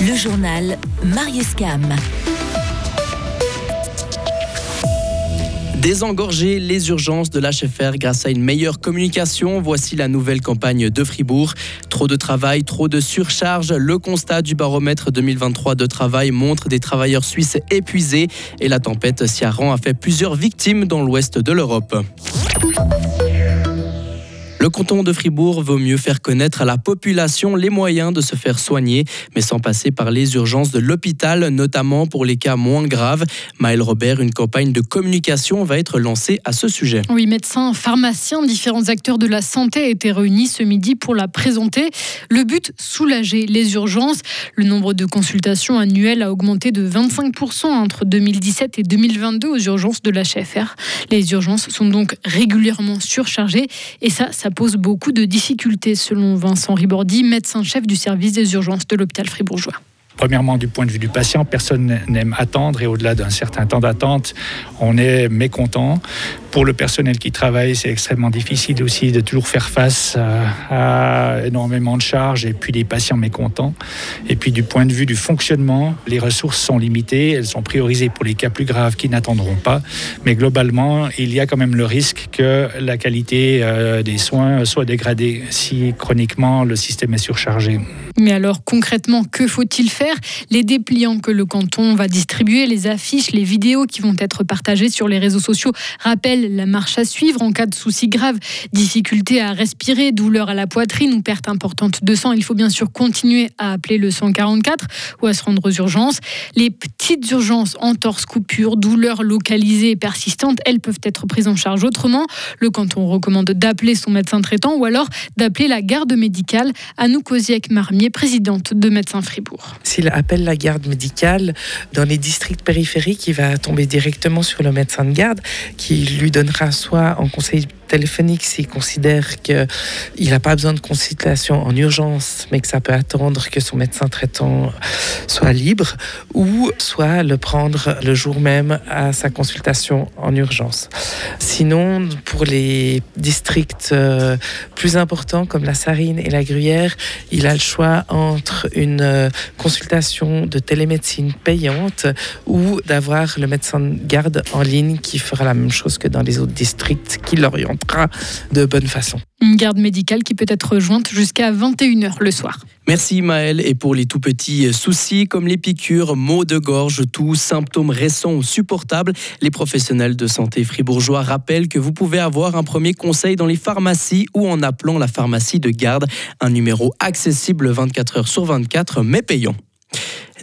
Le journal Marius Cam. Désengorger les urgences de l'HFR grâce à une meilleure communication, voici la nouvelle campagne de Fribourg. Trop de travail, trop de surcharge. Le constat du baromètre 2023 de travail montre des travailleurs suisses épuisés et la tempête Ciaran a fait plusieurs victimes dans l'ouest de l'Europe. Le canton de Fribourg vaut mieux faire connaître à la population les moyens de se faire soigner, mais sans passer par les urgences de l'hôpital, notamment pour les cas moins graves. Maël Robert, une campagne de communication va être lancée à ce sujet. Oui, médecins, pharmaciens, différents acteurs de la santé étaient réunis ce midi pour la présenter. Le but, soulager les urgences. Le nombre de consultations annuelles a augmenté de 25% entre 2017 et 2022 aux urgences de l'HFR. Les urgences sont donc régulièrement surchargées et ça, ça pose beaucoup de difficultés, selon Vincent Ribordi, médecin-chef du service des urgences de l'hôpital fribourgeois. Premièrement, du point de vue du patient, personne n'aime attendre et au-delà d'un certain temps d'attente, on est mécontent. Pour le personnel qui travaille, c'est extrêmement difficile aussi de toujours faire face à, énormément de charges et puis les patients mécontents. Et puis du point de vue du fonctionnement, les ressources sont limitées, elles sont priorisées pour les cas plus graves qui n'attendront pas. Mais globalement, il y a quand même le risque que la qualité euh, des soins soit dégradée si chroniquement le système est surchargé. Mais alors concrètement, que faut-il faire? Les dépliants que le canton va distribuer, les affiches, les vidéos qui vont être partagées sur les réseaux sociaux rappellent la marche à suivre en cas de soucis graves, difficulté à respirer, douleur à la poitrine ou perte importante de sang. Il faut bien sûr continuer à appeler le 144 ou à se rendre aux urgences. Les petites urgences, entorses, coupures, douleurs localisées et persistantes, elles peuvent être prises en charge autrement. Le canton recommande d'appeler son médecin traitant ou alors d'appeler la garde médicale. Anouk Marmier, présidente de Médecins Fribourg. S'il appelle la garde médicale dans les districts périphériques, il va tomber directement sur le médecin de garde qui lui donnera soit en conseil téléphonique s'il considère qu'il n'a pas besoin de consultation en urgence, mais que ça peut attendre que son médecin traitant soit libre, ou soit le prendre le jour même à sa consultation en urgence. Sinon, pour les districts euh, plus importants comme la Sarine et la Gruyère, il a le choix entre une euh, consultation de télémédecine payante ou d'avoir le médecin de garde en ligne qui fera la même chose que dans les autres districts, qui l'oriente de bonne façon. Une garde médicale qui peut être jointe jusqu'à 21h le soir. Merci Maël. Et pour les tout petits soucis comme les piqûres, maux de gorge, tout symptômes récents ou supportables, les professionnels de santé fribourgeois rappellent que vous pouvez avoir un premier conseil dans les pharmacies ou en appelant la pharmacie de garde, un numéro accessible 24 heures sur 24 mais payant.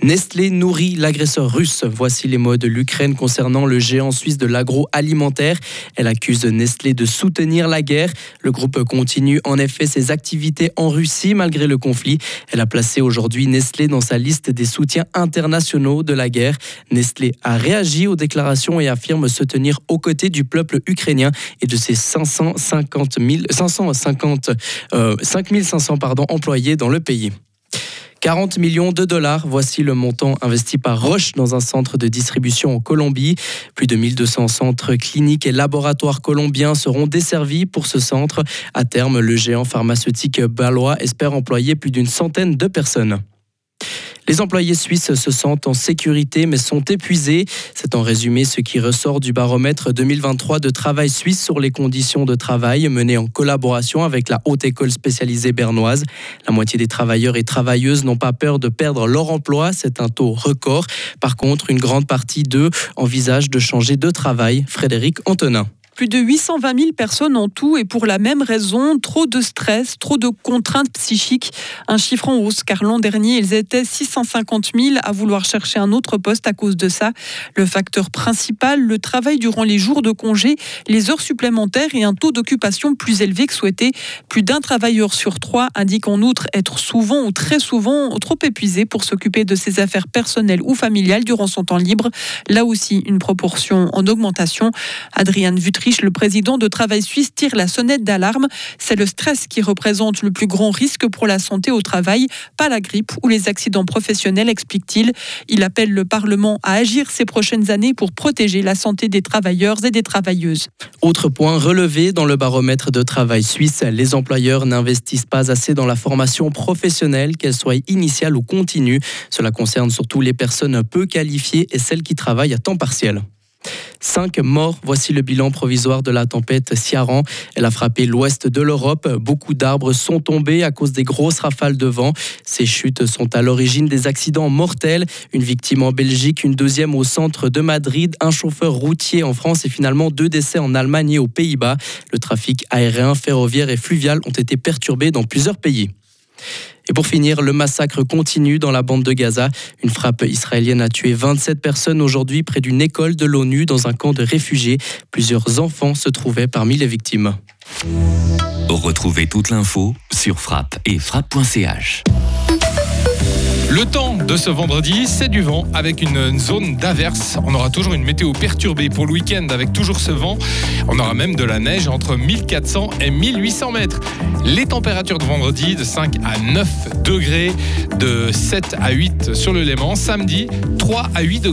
Nestlé nourrit l'agresseur russe. Voici les mots de l'Ukraine concernant le géant suisse de l'agroalimentaire. Elle accuse Nestlé de soutenir la guerre. Le groupe continue en effet ses activités en Russie malgré le conflit. Elle a placé aujourd'hui Nestlé dans sa liste des soutiens internationaux de la guerre. Nestlé a réagi aux déclarations et affirme se tenir aux côtés du peuple ukrainien et de ses 550 000, 550, euh, 5500 pardon, employés dans le pays. 40 millions de dollars, voici le montant investi par Roche dans un centre de distribution en Colombie. Plus de 1200 centres cliniques et laboratoires colombiens seront desservis pour ce centre. À terme, le géant pharmaceutique balois espère employer plus d'une centaine de personnes. Les employés suisses se sentent en sécurité mais sont épuisés. C'est en résumé ce qui ressort du baromètre 2023 de travail suisse sur les conditions de travail mené en collaboration avec la Haute École spécialisée bernoise. La moitié des travailleurs et travailleuses n'ont pas peur de perdre leur emploi. C'est un taux record. Par contre, une grande partie d'eux envisagent de changer de travail. Frédéric Antonin. Plus de 820 000 personnes en tout et pour la même raison, trop de stress, trop de contraintes psychiques. Un chiffre en hausse car l'an dernier, ils étaient 650 000 à vouloir chercher un autre poste à cause de ça. Le facteur principal, le travail durant les jours de congé, les heures supplémentaires et un taux d'occupation plus élevé que souhaité. Plus d'un travailleur sur trois indique en outre être souvent ou très souvent trop épuisé pour s'occuper de ses affaires personnelles ou familiales durant son temps libre. Là aussi, une proportion en augmentation. Adrienne Vutry Le président de Travail Suisse tire la sonnette d'alarme. C'est le stress qui représente le plus grand risque pour la santé au travail, pas la grippe ou les accidents professionnels, explique-t-il. Il appelle le Parlement à agir ces prochaines années pour protéger la santé des travailleurs et des travailleuses. Autre point relevé dans le baromètre de travail suisse, les employeurs n'investissent pas assez dans la formation professionnelle, qu'elle soit initiale ou continue. Cela concerne surtout les personnes peu qualifiées et celles qui travaillent à temps partiel. Cinq morts, voici le bilan provisoire de la tempête Ciaran. Elle a frappé l'ouest de l'Europe. Beaucoup d'arbres sont tombés à cause des grosses rafales de vent. Ces chutes sont à l'origine des accidents mortels. Une victime en Belgique, une deuxième au centre de Madrid, un chauffeur routier en France et finalement deux décès en Allemagne et aux Pays-Bas. Le trafic aérien, ferroviaire et fluvial ont été perturbés dans plusieurs pays. Et pour finir, le massacre continue dans la bande de Gaza. Une frappe israélienne a tué 27 personnes aujourd'hui près d'une école de l'ONU dans un camp de réfugiés. Plusieurs enfants se trouvaient parmi les victimes. Retrouvez toute l'info sur frappe et frappe.ch. Le temps de ce vendredi, c'est du vent avec une zone d'averse. On aura toujours une météo perturbée pour le week-end avec toujours ce vent. On aura même de la neige entre 1400 et 1800 mètres. Les températures de vendredi de 5 à 9 degrés, de 7 à 8 sur le Léman. Samedi, 3 à 8 degrés.